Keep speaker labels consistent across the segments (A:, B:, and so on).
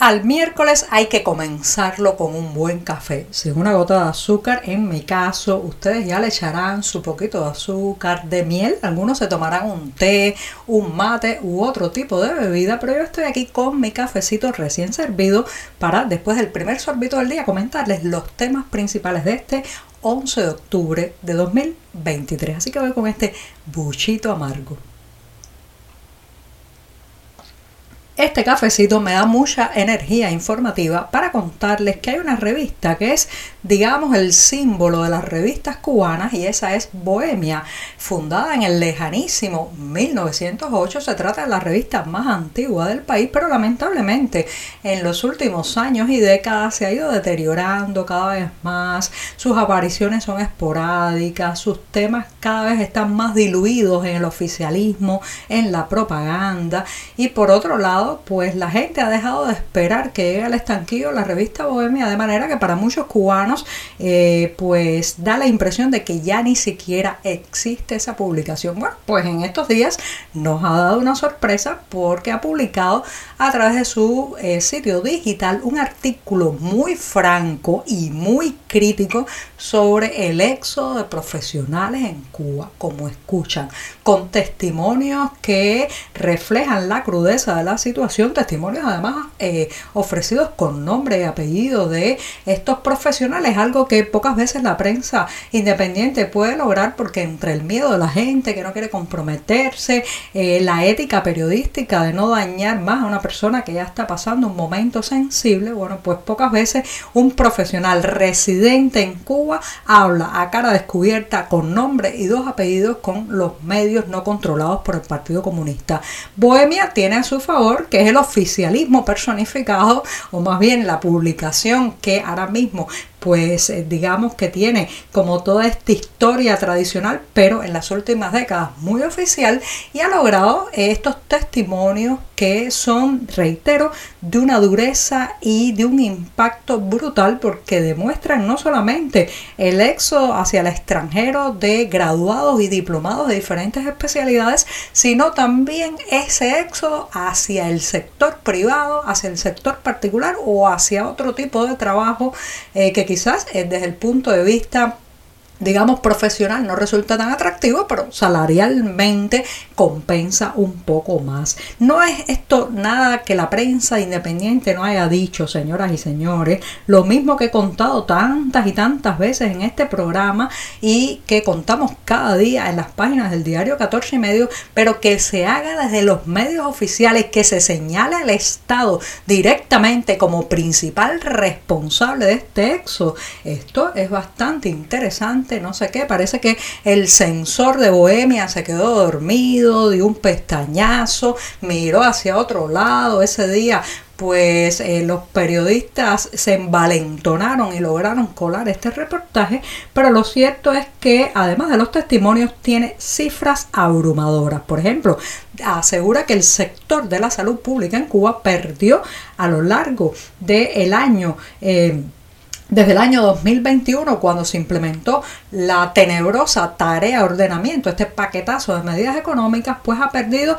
A: Al miércoles hay que comenzarlo con un buen café, sin una gota de azúcar. En mi caso, ustedes ya le echarán su poquito de azúcar, de miel. Algunos se tomarán un té, un mate u otro tipo de bebida, pero yo estoy aquí con mi cafecito recién servido para después del primer sorbito del día comentarles los temas principales de este 11 de octubre de 2023. Así que voy con este buchito amargo. Este cafecito me da mucha energía informativa para contarles que hay una revista que es, digamos, el símbolo de las revistas cubanas y esa es Bohemia, fundada en el lejanísimo 1908. Se trata de la revista más antigua del país, pero lamentablemente en los últimos años y décadas se ha ido deteriorando cada vez más. Sus apariciones son esporádicas, sus temas cada vez están más diluidos en el oficialismo, en la propaganda y por otro lado, pues la gente ha dejado de esperar que llegue al estanquillo la revista Bohemia, de manera que para muchos cubanos, eh, pues da la impresión de que ya ni siquiera existe esa publicación. Bueno, pues en estos días nos ha dado una sorpresa porque ha publicado a través de su eh, sitio digital un artículo muy franco y muy crítico sobre el éxodo de profesionales en Cuba, como escuchan, con testimonios que reflejan la crudeza de la situación testimonios además eh, ofrecidos con nombre y apellido de estos profesionales, algo que pocas veces la prensa independiente puede lograr porque entre el miedo de la gente que no quiere comprometerse, eh, la ética periodística de no dañar más a una persona que ya está pasando un momento sensible, bueno, pues pocas veces un profesional residente en Cuba habla a cara descubierta con nombre y dos apellidos con los medios no controlados por el Partido Comunista. Bohemia tiene a su favor que es el oficialismo personificado, o más bien la publicación que ahora mismo pues eh, digamos que tiene como toda esta historia tradicional, pero en las últimas décadas muy oficial y ha logrado estos testimonios que son, reitero, de una dureza y de un impacto brutal porque demuestran no solamente el éxodo hacia el extranjero de graduados y diplomados de diferentes especialidades, sino también ese éxodo hacia el sector privado, hacia el sector particular o hacia otro tipo de trabajo eh, que quizás eh, desde el punto de vista digamos, profesional no resulta tan atractivo, pero salarialmente compensa un poco más. No es esto nada que la prensa independiente no haya dicho, señoras y señores. Lo mismo que he contado tantas y tantas veces en este programa y que contamos cada día en las páginas del diario 14 y medio, pero que se haga desde los medios oficiales, que se señale al Estado directamente como principal responsable de este exo. Esto es bastante interesante no sé qué. Parece que el sensor de Bohemia se quedó dormido, dio un pestañazo, miró hacia otro lado ese día pues eh, los periodistas se envalentonaron y lograron colar este reportaje, pero lo cierto es que además de los testimonios tiene cifras abrumadoras. Por ejemplo, asegura que el sector de la salud pública en Cuba perdió a lo largo del año eh, desde el año 2021, cuando se implementó la tenebrosa tarea de ordenamiento, este paquetazo de medidas económicas, pues ha perdido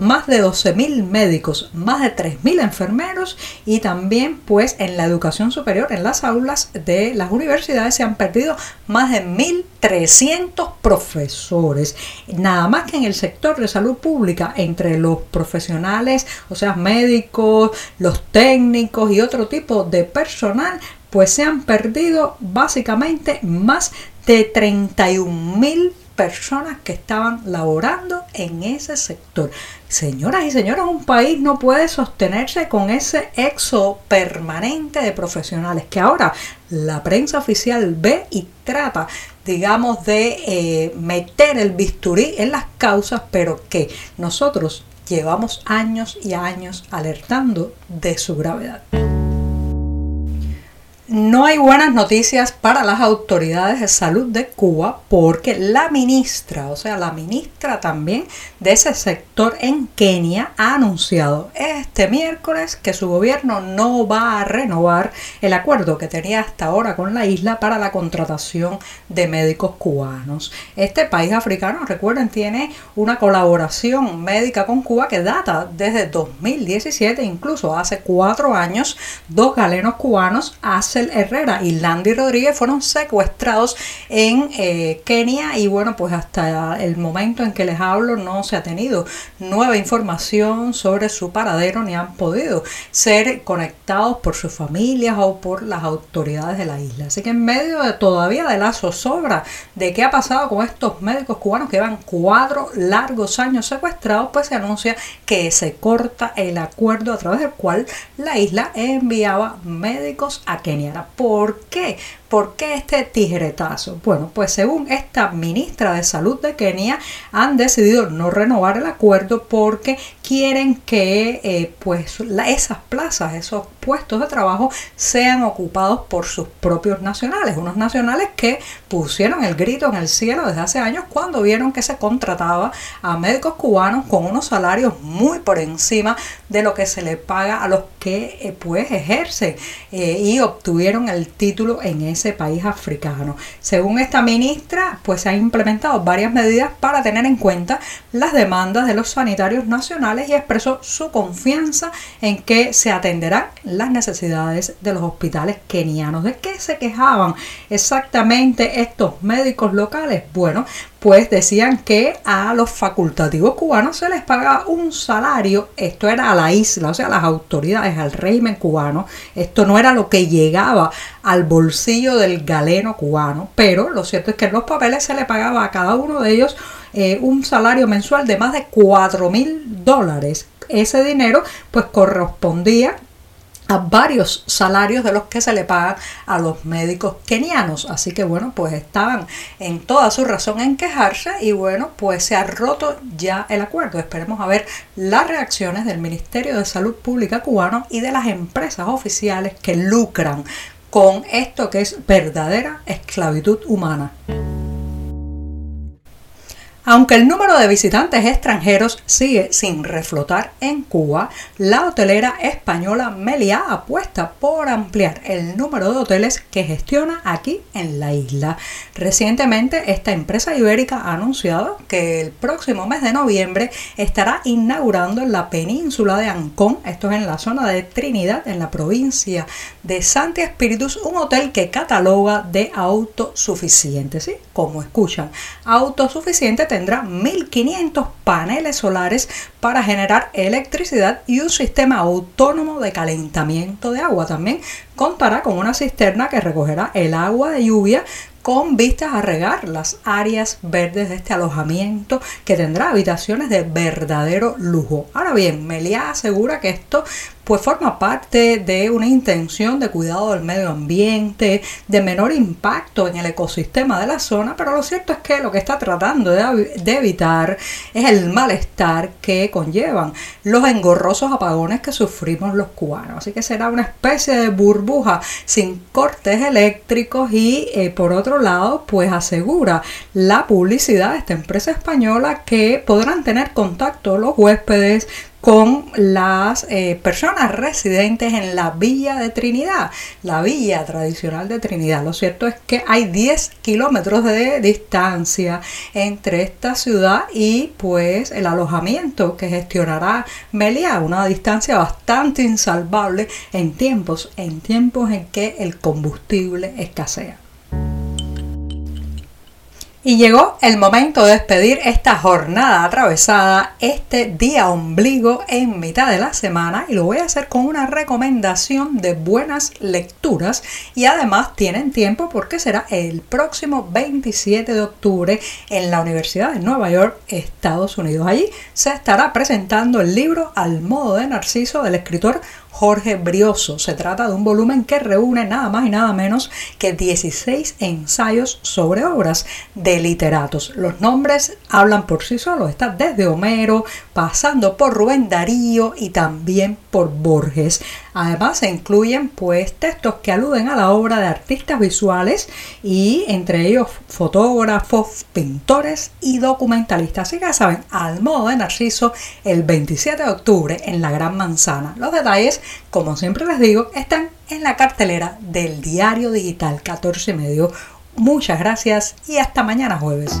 A: más de 12.000 médicos, más de 3.000 enfermeros y también pues en la educación superior, en las aulas de las universidades se han perdido más de 1.300 profesores. Nada más que en el sector de salud pública, entre los profesionales, o sea, médicos, los técnicos y otro tipo de personal, pues se han perdido básicamente más de 31 mil personas que estaban laborando en ese sector. Señoras y señores, un país no puede sostenerse con ese éxodo permanente de profesionales que ahora la prensa oficial ve y trata, digamos, de eh, meter el bisturí en las causas, pero que nosotros llevamos años y años alertando de su gravedad. No hay buenas noticias para las autoridades de salud de Cuba porque la ministra, o sea, la ministra también de ese sector en Kenia ha anunciado este miércoles que su gobierno no va a renovar el acuerdo que tenía hasta ahora con la isla para la contratación de médicos cubanos. Este país africano, recuerden, tiene una colaboración médica con Cuba que data desde 2017, incluso hace cuatro años, dos galenos cubanos Herrera y Landy Rodríguez fueron secuestrados en eh, Kenia y bueno, pues hasta el momento en que les hablo no se ha tenido nueva información sobre su paradero ni han podido ser conectados por sus familias o por las autoridades de la isla. Así que en medio de todavía de la zozobra de qué ha pasado con estos médicos cubanos que llevan cuatro largos años secuestrados, pues se anuncia que se corta el acuerdo a través del cual la isla enviaba médicos a Kenia. ¿Por qué? ¿Por qué este tijeretazo? Bueno, pues según esta ministra de Salud de Kenia, han decidido no renovar el acuerdo porque quieren que eh, pues esas plazas, esos puestos de trabajo sean ocupados por sus propios nacionales, unos nacionales que pusieron el grito en el cielo desde hace años cuando vieron que se contrataba a médicos cubanos con unos salarios muy por encima de lo que se le paga a los que eh, pues ejercen eh, y obtuvieron el título en ese país africano. Según esta ministra, pues se han implementado varias medidas para tener en cuenta las demandas de los sanitarios nacionales y expresó su confianza en que se atenderán las necesidades de los hospitales kenianos. ¿De qué se quejaban exactamente estos médicos locales? Bueno, pues decían que a los facultativos cubanos se les pagaba un salario, esto era a la isla, o sea, a las autoridades, al régimen cubano, esto no era lo que llegaba al bolsillo del galeno cubano, pero lo cierto es que en los papeles se le pagaba a cada uno de ellos eh, un salario mensual de más de 4 mil dólares. Ese dinero pues correspondía varios salarios de los que se le pagan a los médicos kenianos. Así que bueno, pues estaban en toda su razón en quejarse y bueno, pues se ha roto ya el acuerdo. Esperemos a ver las reacciones del Ministerio de Salud Pública cubano y de las empresas oficiales que lucran con esto que es verdadera esclavitud humana. Aunque el número de visitantes extranjeros sigue sin reflotar en Cuba, la hotelera española Meliá apuesta por ampliar el número de hoteles que gestiona aquí en la isla. Recientemente, esta empresa ibérica ha anunciado que el próximo mes de noviembre estará inaugurando en la península de Ancón, esto es en la zona de Trinidad, en la provincia de Santi Espíritus, un hotel que cataloga de autosuficiente, ¿sí? Como escuchan, autosuficiente tendrá 1500 paneles solares para generar electricidad y un sistema autónomo de calentamiento de agua. También contará con una cisterna que recogerá el agua de lluvia con vistas a regar las áreas verdes de este alojamiento que tendrá habitaciones de verdadero lujo. Ahora bien, Melia asegura que esto pues forma parte de una intención de cuidado del medio ambiente, de menor impacto en el ecosistema de la zona, pero lo cierto es que lo que está tratando de, evitar es el malestar que conllevan los engorrosos apagones que sufrimos los cubanos. Así que será una especie de burbuja sin cortes eléctricos y eh, por otro lado pues asegura la publicidad de esta empresa española que podrán tener contacto los huéspedes con las eh, personas residentes en la villa de Trinidad, la villa tradicional de Trinidad. Lo cierto es que hay 10 kilómetros de distancia entre esta ciudad y pues el alojamiento que gestionará Meliá, una distancia bastante insalvable en tiempos, en tiempos en que el combustible escasea. Y llegó el momento de despedir esta jornada atravesada, este día ombligo en mitad de la semana y lo voy a hacer con una recomendación de buenas lecturas y además tienen tiempo porque será el próximo 27 de octubre en la Universidad de Nueva York, Estados Unidos. Allí se estará presentando el libro Al modo de Narciso del escritor Jorge Brioso. Se trata de un volumen que reúne nada más y nada menos que 16 ensayos sobre obras de literatos. Los nombres hablan por sí solos. Está desde Homero, pasando por Rubén Darío y también por Borges. Además se incluyen pues textos que aluden a la obra de artistas visuales y entre ellos fotógrafos, pintores y documentalistas. Así que ya saben, al modo de Narciso el 27 de octubre en la Gran Manzana. Los detalles, como siempre les digo, están en la cartelera del diario digital 14 medio. Muchas gracias y hasta mañana jueves.